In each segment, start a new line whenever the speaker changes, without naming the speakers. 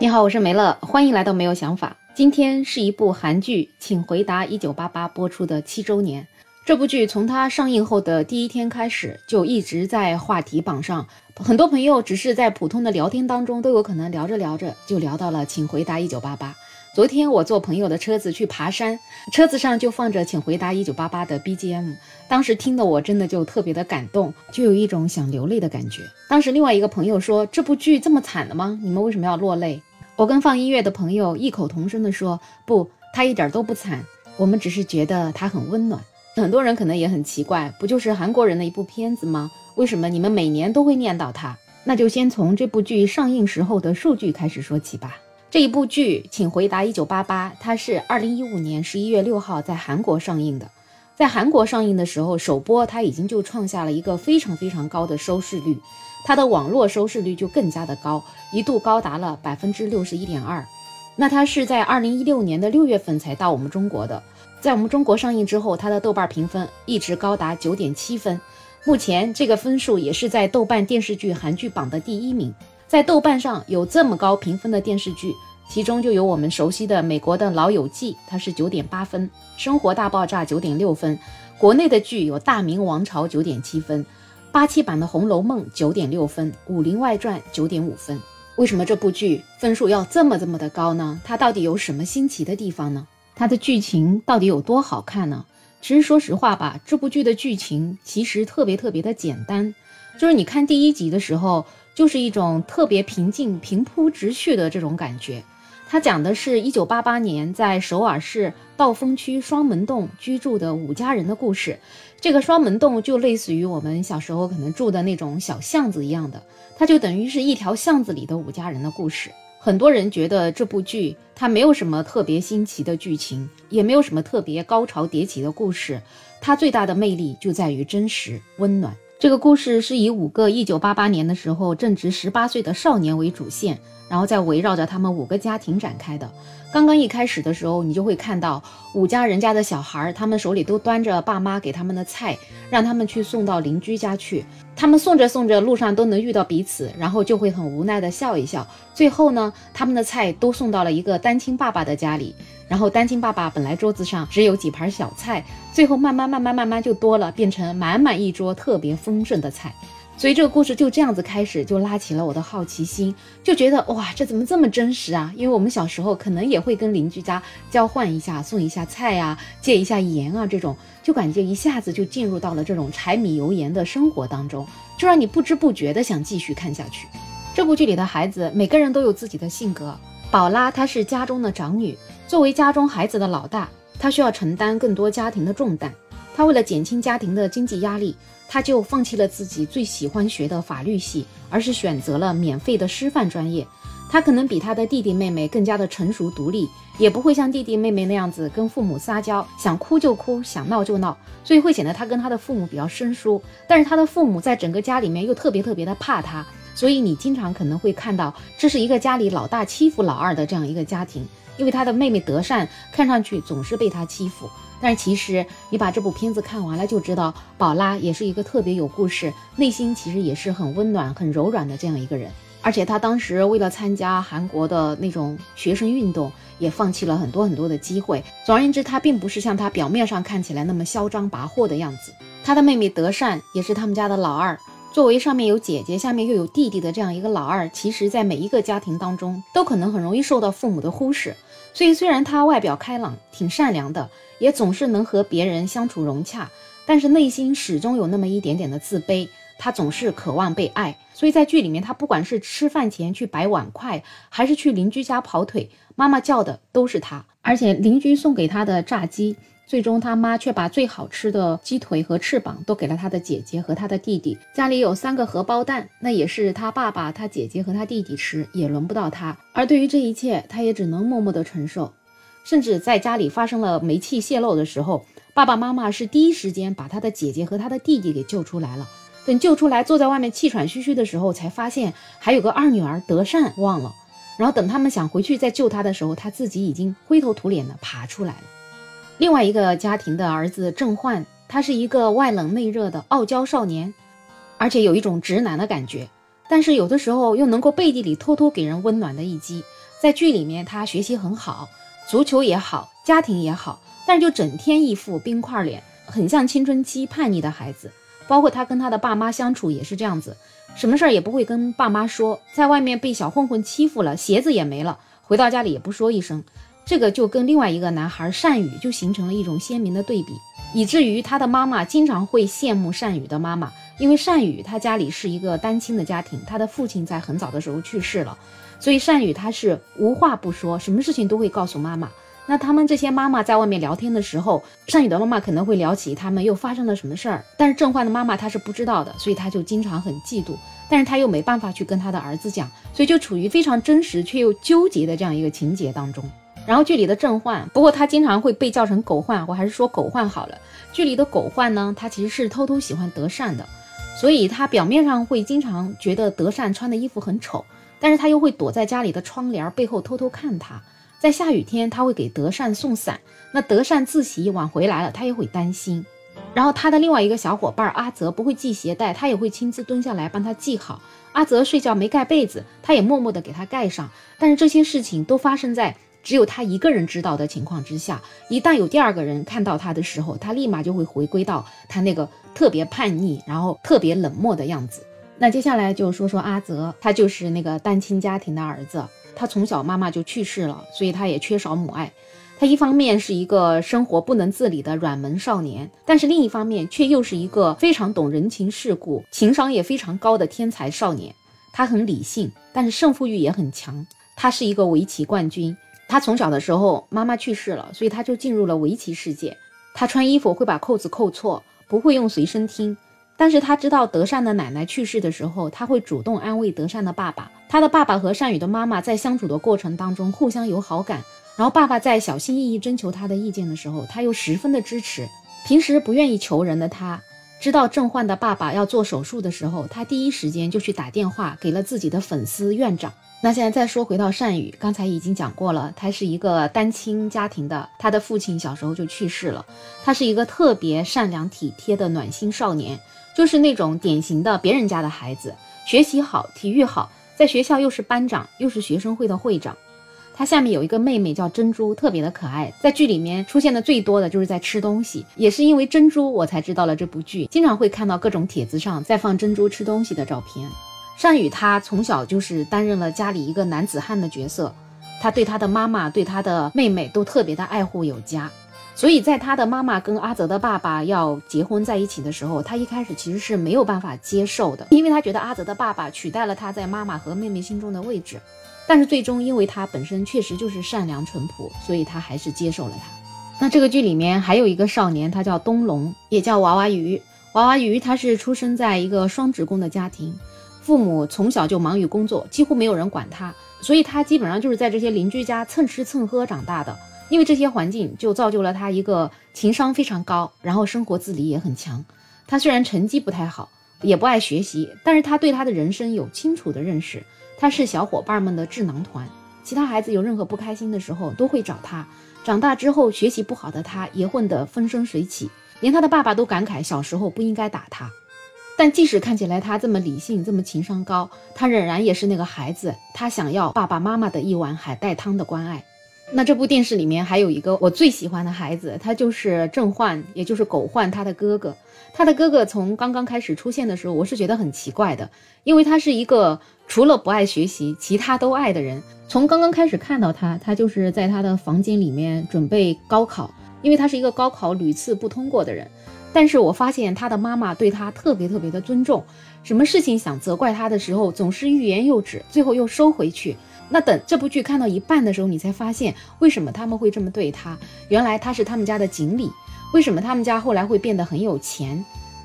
你好，我是梅乐，欢迎来到没有想法。今天是一部韩剧《请回答一九八八》播出的七周年。这部剧从它上映后的第一天开始，就一直在话题榜上。很多朋友只是在普通的聊天当中，都有可能聊着聊着就聊到了《请回答一九八八》。昨天我坐朋友的车子去爬山，车子上就放着《请回答一九八八》的 BGM，当时听的我真的就特别的感动，就有一种想流泪的感觉。当时另外一个朋友说：“这部剧这么惨的吗？你们为什么要落泪？”我跟放音乐的朋友异口同声地说：“不，他一点都不惨，我们只是觉得他很温暖。”很多人可能也很奇怪，不就是韩国人的一部片子吗？为什么你们每年都会念叨他？那就先从这部剧上映时候的数据开始说起吧。这一部剧，请回答一九八八，它是二零一五年十一月六号在韩国上映的。在韩国上映的时候，首播它已经就创下了一个非常非常高的收视率。它的网络收视率就更加的高，一度高达了百分之六十一点二。那它是在二零一六年的六月份才到我们中国的，在我们中国上映之后，它的豆瓣评分一直高达九点七分。目前这个分数也是在豆瓣电视剧韩剧榜的第一名。在豆瓣上有这么高评分的电视剧，其中就有我们熟悉的美国的《老友记》，它是九点八分；《生活大爆炸》九点六分；国内的剧有《大明王朝》九点七分。八七版的《红楼梦》九点六分，《武林外传》九点五分。为什么这部剧分数要这么这么的高呢？它到底有什么新奇的地方呢？它的剧情到底有多好看呢？其实说实话吧，这部剧的剧情其实特别特别的简单，就是你看第一集的时候，就是一种特别平静、平铺直叙的这种感觉。它讲的是一九八八年在首尔市道峰区双门洞居住的五家人的故事。这个双门洞就类似于我们小时候可能住的那种小巷子一样的，它就等于是一条巷子里的五家人的故事。很多人觉得这部剧它没有什么特别新奇的剧情，也没有什么特别高潮迭起的故事，它最大的魅力就在于真实温暖。这个故事是以五个一九八八年的时候正值十八岁的少年为主线。然后再围绕着他们五个家庭展开的。刚刚一开始的时候，你就会看到五家人家的小孩，他们手里都端着爸妈给他们的菜，让他们去送到邻居家去。他们送着送着，路上都能遇到彼此，然后就会很无奈的笑一笑。最后呢，他们的菜都送到了一个单亲爸爸的家里，然后单亲爸爸本来桌子上只有几盘小菜，最后慢慢慢慢慢慢就多了，变成满满一桌特别丰盛的菜。所以这个故事就这样子开始，就拉起了我的好奇心，就觉得哇，这怎么这么真实啊？因为我们小时候可能也会跟邻居家交换一下，送一下菜啊，借一下盐啊，这种就感觉一下子就进入到了这种柴米油盐的生活当中，就让你不知不觉的想继续看下去。这部剧里的孩子每个人都有自己的性格，宝拉她是家中的长女，作为家中孩子的老大，他需要承担更多家庭的重担，他为了减轻家庭的经济压力。他就放弃了自己最喜欢学的法律系，而是选择了免费的师范专业。他可能比他的弟弟妹妹更加的成熟独立，也不会像弟弟妹妹那样子跟父母撒娇，想哭就哭，想闹就闹，所以会显得他跟他的父母比较生疏。但是他的父母在整个家里面又特别特别的怕他，所以你经常可能会看到这是一个家里老大欺负老二的这样一个家庭，因为他的妹妹德善看上去总是被他欺负。但是其实你把这部片子看完了，就知道宝拉也是一个特别有故事，内心其实也是很温暖、很柔软的这样一个人。而且他当时为了参加韩国的那种学生运动，也放弃了很多很多的机会。总而言之，他并不是像他表面上看起来那么嚣张跋扈的样子。他的妹妹德善也是他们家的老二，作为上面有姐姐、下面又有弟弟的这样一个老二，其实在每一个家庭当中都可能很容易受到父母的忽视。所以虽然他外表开朗、挺善良的。也总是能和别人相处融洽，但是内心始终有那么一点点的自卑。他总是渴望被爱，所以在剧里面，他不管是吃饭前去摆碗筷，还是去邻居家跑腿，妈妈叫的都是他。而且邻居送给他的炸鸡，最终他妈却把最好吃的鸡腿和翅膀都给了他的姐姐和他的弟弟。家里有三个荷包蛋，那也是他爸爸、他姐姐和他弟弟吃，也轮不到他。而对于这一切，他也只能默默的承受。甚至在家里发生了煤气泄漏的时候，爸爸妈妈是第一时间把他的姐姐和他的弟弟给救出来了。等救出来，坐在外面气喘吁吁的时候，才发现还有个二女儿德善忘了。然后等他们想回去再救他的时候，他自己已经灰头土脸的爬出来了。另外一个家庭的儿子郑焕，他是一个外冷内热的傲娇少年，而且有一种直男的感觉。但是有的时候又能够背地里偷偷给人温暖的一击。在剧里面，他学习很好，足球也好，家庭也好，但是就整天一副冰块脸，很像青春期叛逆的孩子。包括他跟他的爸妈相处也是这样子，什么事儿也不会跟爸妈说，在外面被小混混欺负了，鞋子也没了，回到家里也不说一声。这个就跟另外一个男孩善宇就形成了一种鲜明的对比，以至于他的妈妈经常会羡慕善宇的妈妈，因为善宇他家里是一个单亲的家庭，他的父亲在很早的时候去世了。所以善宇他是无话不说，什么事情都会告诉妈妈。那他们这些妈妈在外面聊天的时候，善宇的妈妈可能会聊起他们又发生了什么事儿，但是郑焕的妈妈她是不知道的，所以他就经常很嫉妒，但是他又没办法去跟他的儿子讲，所以就处于非常真实却又纠结的这样一个情节当中。然后剧里的郑焕，不过他经常会被叫成狗焕，我还是说狗焕好了。剧里的狗焕呢，他其实是偷偷喜欢德善的，所以他表面上会经常觉得德善穿的衣服很丑。但是他又会躲在家里的窗帘背后偷偷看他，在下雨天他会给德善送伞，那德善自习晚回来了，他也会担心。然后他的另外一个小伙伴阿泽不会系鞋带，他也会亲自蹲下来帮他系好。阿泽睡觉没盖被子，他也默默地给他盖上。但是这些事情都发生在只有他一个人知道的情况之下，一旦有第二个人看到他的时候，他立马就会回归到他那个特别叛逆，然后特别冷漠的样子。那接下来就说说阿泽，他就是那个单亲家庭的儿子，他从小妈妈就去世了，所以他也缺少母爱。他一方面是一个生活不能自理的软萌少年，但是另一方面却又是一个非常懂人情世故、情商也非常高的天才少年。他很理性，但是胜负欲也很强。他是一个围棋冠军。他从小的时候妈妈去世了，所以他就进入了围棋世界。他穿衣服会把扣子扣错，不会用随身听。但是他知道德善的奶奶去世的时候，他会主动安慰德善的爸爸。他的爸爸和善宇的妈妈在相处的过程当中互相有好感。然后爸爸在小心翼翼征求他的意见的时候，他又十分的支持。平时不愿意求人的他，知道郑焕的爸爸要做手术的时候，他第一时间就去打电话给了自己的粉丝院长。那现在再说回到善宇，刚才已经讲过了，他是一个单亲家庭的，他的父亲小时候就去世了。他是一个特别善良体贴的暖心少年。就是那种典型的别人家的孩子，学习好，体育好，在学校又是班长，又是学生会的会长。他下面有一个妹妹叫珍珠，特别的可爱，在剧里面出现的最多的就是在吃东西，也是因为珍珠我才知道了这部剧，经常会看到各种帖子上在放珍珠吃东西的照片。善宇他从小就是担任了家里一个男子汉的角色，他对他的妈妈对他的妹妹都特别的爱护有加。所以在他的妈妈跟阿泽的爸爸要结婚在一起的时候，他一开始其实是没有办法接受的，因为他觉得阿泽的爸爸取代了他在妈妈和妹妹心中的位置。但是最终，因为他本身确实就是善良淳朴，所以他还是接受了他。那这个剧里面还有一个少年，他叫东龙，也叫娃娃鱼。娃娃鱼他是出生在一个双职工的家庭，父母从小就忙于工作，几乎没有人管他，所以他基本上就是在这些邻居家蹭吃蹭喝长大的。因为这些环境就造就了他一个情商非常高，然后生活自理也很强。他虽然成绩不太好，也不爱学习，但是他对他的人生有清楚的认识。他是小伙伴们的智囊团，其他孩子有任何不开心的时候都会找他。长大之后学习不好的他也混得风生水起，连他的爸爸都感慨小时候不应该打他。但即使看起来他这么理性，这么情商高，他仍然也是那个孩子，他想要爸爸妈妈的一碗海带汤的关爱。那这部电视里面还有一个我最喜欢的孩子，他就是郑焕，也就是狗焕他的哥哥。他的哥哥从刚刚开始出现的时候，我是觉得很奇怪的，因为他是一个除了不爱学习，其他都爱的人。从刚刚开始看到他，他就是在他的房间里面准备高考，因为他是一个高考屡次不通过的人。但是我发现他的妈妈对他特别特别的尊重，什么事情想责怪他的时候，总是欲言又止，最后又收回去。那等这部剧看到一半的时候，你才发现为什么他们会这么对他。原来他是他们家的锦鲤。为什么他们家后来会变得很有钱？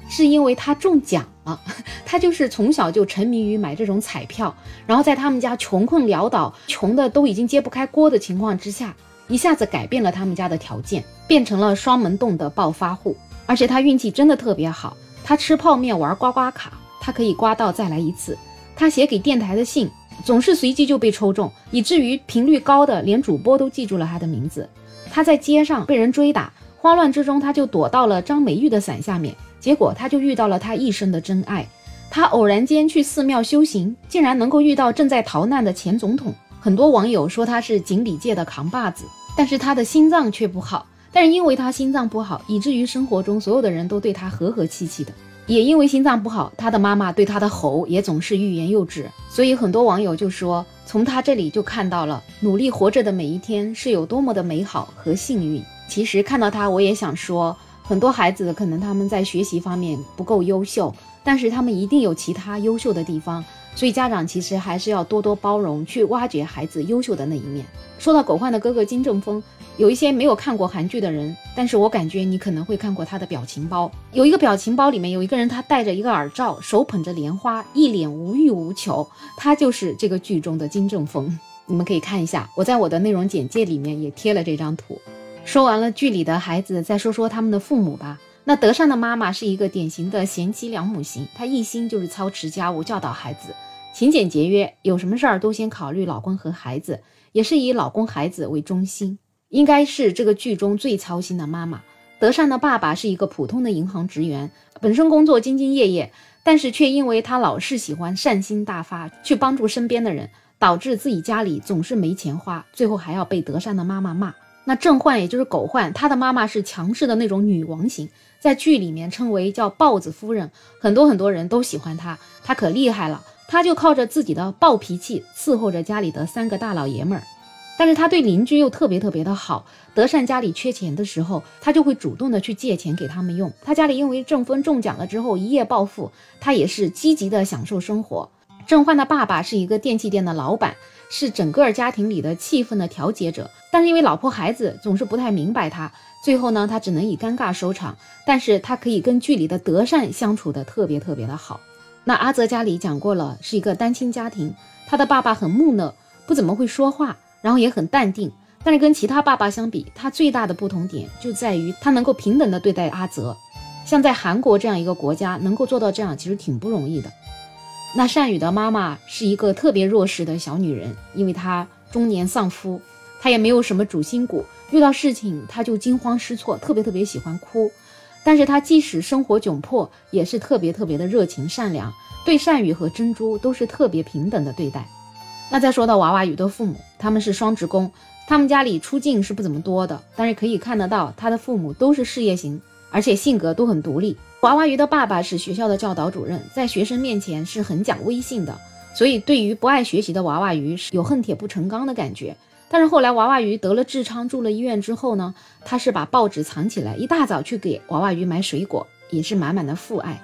是因为他中奖了。他就是从小就沉迷于买这种彩票，然后在他们家穷困潦倒、穷的都已经揭不开锅的情况之下，一下子改变了他们家的条件，变成了双门洞的暴发户。而且他运气真的特别好，他吃泡面玩刮刮卡，他可以刮到再来一次。他写给电台的信。总是随机就被抽中，以至于频率高的连主播都记住了他的名字。他在街上被人追打，慌乱之中他就躲到了张美玉的伞下面，结果他就遇到了他一生的真爱。他偶然间去寺庙修行，竟然能够遇到正在逃难的前总统。很多网友说他是锦鲤界的扛把子，但是他的心脏却不好。但是因为他心脏不好，以至于生活中所有的人都对他和和气气的。也因为心脏不好，他的妈妈对他的吼也总是欲言又止。所以很多网友就说，从他这里就看到了努力活着的每一天是有多么的美好和幸运。其实看到他，我也想说，很多孩子可能他们在学习方面不够优秀，但是他们一定有其他优秀的地方。所以家长其实还是要多多包容，去挖掘孩子优秀的那一面。说到狗焕的哥哥金正峰，有一些没有看过韩剧的人，但是我感觉你可能会看过他的表情包。有一个表情包里面有一个人，他戴着一个耳罩，手捧着莲花，一脸无欲无求，他就是这个剧中的金正峰。你们可以看一下，我在我的内容简介里面也贴了这张图。说完了剧里的孩子，再说说他们的父母吧。那德善的妈妈是一个典型的贤妻良母型，她一心就是操持家务，教导孩子，勤俭节约，有什么事儿都先考虑老公和孩子，也是以老公孩子为中心，应该是这个剧中最操心的妈妈。德善的爸爸是一个普通的银行职员，本身工作兢兢业业，但是却因为他老是喜欢善心大发，去帮助身边的人，导致自己家里总是没钱花，最后还要被德善的妈妈骂。那郑焕也就是狗焕，他的妈妈是强势的那种女王型，在剧里面称为叫豹子夫人，很多很多人都喜欢她，她可厉害了，她就靠着自己的暴脾气伺候着家里的三个大老爷们儿，但是她对邻居又特别特别的好。德善家里缺钱的时候，他就会主动的去借钱给他们用。他家里因为中风中奖了之后一夜暴富，他也是积极的享受生活。郑焕的爸爸是一个电器店的老板。是整个家庭里的气氛的调节者，但是因为老婆孩子总是不太明白他，最后呢，他只能以尴尬收场。但是他可以跟剧里的德善相处的特别特别的好。那阿泽家里讲过了，是一个单亲家庭，他的爸爸很木讷，不怎么会说话，然后也很淡定。但是跟其他爸爸相比，他最大的不同点就在于他能够平等的对待阿泽。像在韩国这样一个国家，能够做到这样，其实挺不容易的。那善宇的妈妈是一个特别弱势的小女人，因为她中年丧夫，她也没有什么主心骨，遇到事情她就惊慌失措，特别特别喜欢哭。但是她即使生活窘迫，也是特别特别的热情善良，对善宇和珍珠都是特别平等的对待。那再说到娃娃鱼的父母，他们是双职工，他们家里出镜是不怎么多的，但是可以看得到他的父母都是事业型，而且性格都很独立。娃娃鱼的爸爸是学校的教导主任，在学生面前是很讲威信的，所以对于不爱学习的娃娃鱼是有恨铁不成钢的感觉。但是后来娃娃鱼得了痔疮，住了医院之后呢，他是把报纸藏起来，一大早去给娃娃鱼买水果，也是满满的父爱。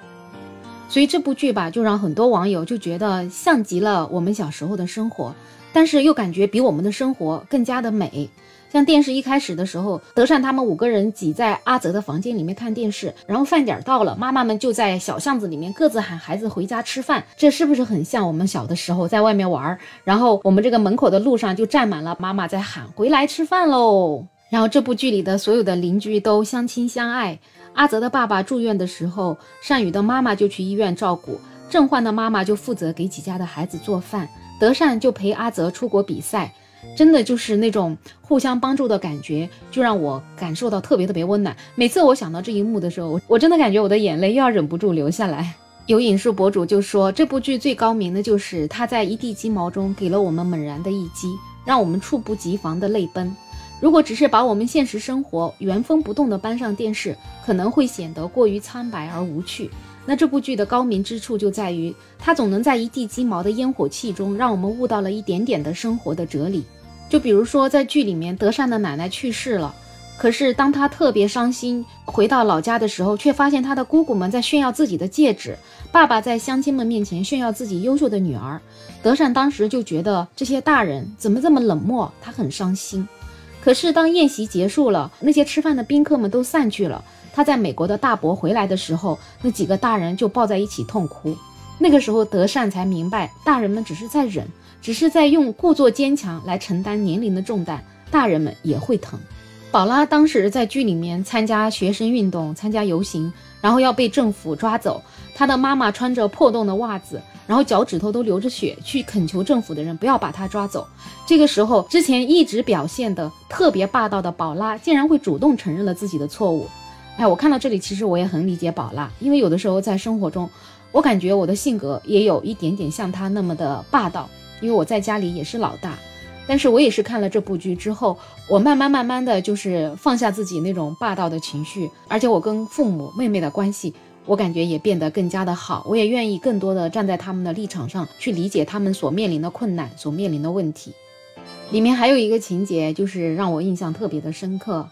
所以这部剧吧，就让很多网友就觉得像极了我们小时候的生活，但是又感觉比我们的生活更加的美。像电视一开始的时候，德善他们五个人挤在阿泽的房间里面看电视，然后饭点到了，妈妈们就在小巷子里面各自喊孩子回家吃饭，这是不是很像我们小的时候在外面玩？然后我们这个门口的路上就站满了妈妈在喊回来吃饭喽。然后这部剧里的所有的邻居都相亲相爱。阿泽的爸爸住院的时候，善宇的妈妈就去医院照顾，郑焕的妈妈就负责给几家的孩子做饭，德善就陪阿泽出国比赛。真的就是那种互相帮助的感觉，就让我感受到特别特别温暖。每次我想到这一幕的时候，我真的感觉我的眼泪又要忍不住流下来。有影视博主就说，这部剧最高明的就是他在一地鸡毛中给了我们猛然的一击，让我们猝不及防的泪奔。如果只是把我们现实生活原封不动的搬上电视，可能会显得过于苍白而无趣。那这部剧的高明之处就在于，它总能在一地鸡毛的烟火气中，让我们悟到了一点点的生活的哲理。就比如说，在剧里面，德善的奶奶去世了，可是当他特别伤心回到老家的时候，却发现他的姑姑们在炫耀自己的戒指，爸爸在乡亲们面前炫耀自己优秀的女儿。德善当时就觉得这些大人怎么这么冷漠，他很伤心。可是当宴席结束了，那些吃饭的宾客们都散去了。他在美国的大伯回来的时候，那几个大人就抱在一起痛哭。那个时候，德善才明白，大人们只是在忍，只是在用故作坚强来承担年龄的重担。大人们也会疼。宝拉当时在剧里面参加学生运动，参加游行，然后要被政府抓走。他的妈妈穿着破洞的袜子，然后脚趾头都流着血，去恳求政府的人不要把他抓走。这个时候，之前一直表现的特别霸道的宝拉，竟然会主动承认了自己的错误。哎，我看到这里，其实我也很理解宝拉，因为有的时候在生活中，我感觉我的性格也有一点点像他那么的霸道，因为我在家里也是老大。但是我也是看了这部剧之后，我慢慢慢慢的就是放下自己那种霸道的情绪，而且我跟父母妹妹的关系，我感觉也变得更加的好。我也愿意更多的站在他们的立场上去理解他们所面临的困难，所面临的问题。里面还有一个情节，就是让我印象特别的深刻，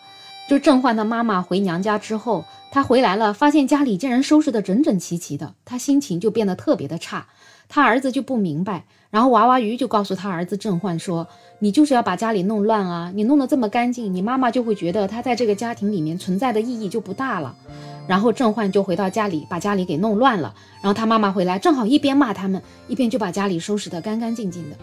就郑焕的妈妈回娘家之后，她回来了，发现家里竟然收拾得整整齐齐的，她心情就变得特别的差。他儿子就不明白，然后娃娃鱼就告诉他儿子郑焕说：“你就是要把家里弄乱啊！你弄得这么干净，你妈妈就会觉得他在这个家庭里面存在的意义就不大了。”然后郑焕就回到家里，把家里给弄乱了。然后他妈妈回来，正好一边骂他们，一边就把家里收拾得干干净净的。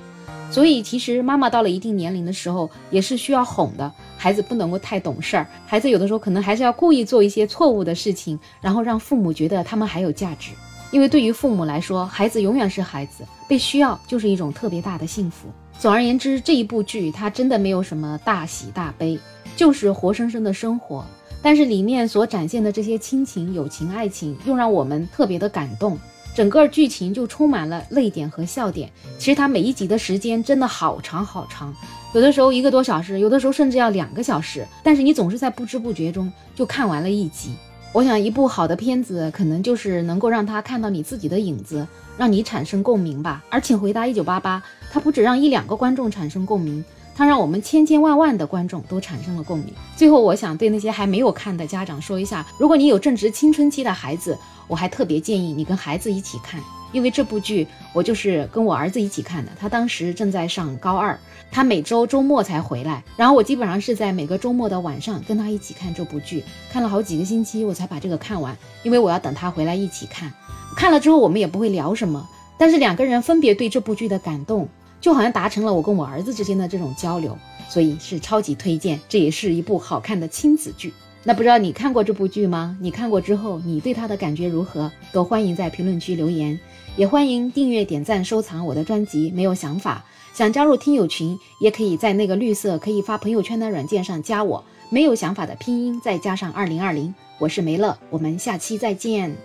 所以其实妈妈到了一定年龄的时候，也是需要哄的。孩子不能够太懂事儿，孩子有的时候可能还是要故意做一些错误的事情，然后让父母觉得他们还有价值。因为对于父母来说，孩子永远是孩子，被需要就是一种特别大的幸福。总而言之，这一部剧它真的没有什么大喜大悲，就是活生生的生活。但是里面所展现的这些亲情、友情、爱情，又让我们特别的感动。整个剧情就充满了泪点和笑点。其实它每一集的时间真的好长好长，有的时候一个多小时，有的时候甚至要两个小时。但是你总是在不知不觉中就看完了一集。我想，一部好的片子，可能就是能够让他看到你自己的影子，让你产生共鸣吧。而请回答一九八八，它不止让一两个观众产生共鸣，它让我们千千万万的观众都产生了共鸣。最后，我想对那些还没有看的家长说一下：如果你有正值青春期的孩子，我还特别建议你跟孩子一起看。因为这部剧，我就是跟我儿子一起看的。他当时正在上高二，他每周周末才回来，然后我基本上是在每个周末的晚上跟他一起看这部剧，看了好几个星期，我才把这个看完。因为我要等他回来一起看，看了之后我们也不会聊什么，但是两个人分别对这部剧的感动，就好像达成了我跟我儿子之间的这种交流，所以是超级推荐。这也是一部好看的亲子剧。那不知道你看过这部剧吗？你看过之后，你对他的感觉如何？都欢迎在评论区留言，也欢迎订阅、点赞、收藏我的专辑。没有想法，想加入听友群，也可以在那个绿色可以发朋友圈的软件上加我。没有想法的拼音再加上二零二零，我是梅乐，我们下期再见。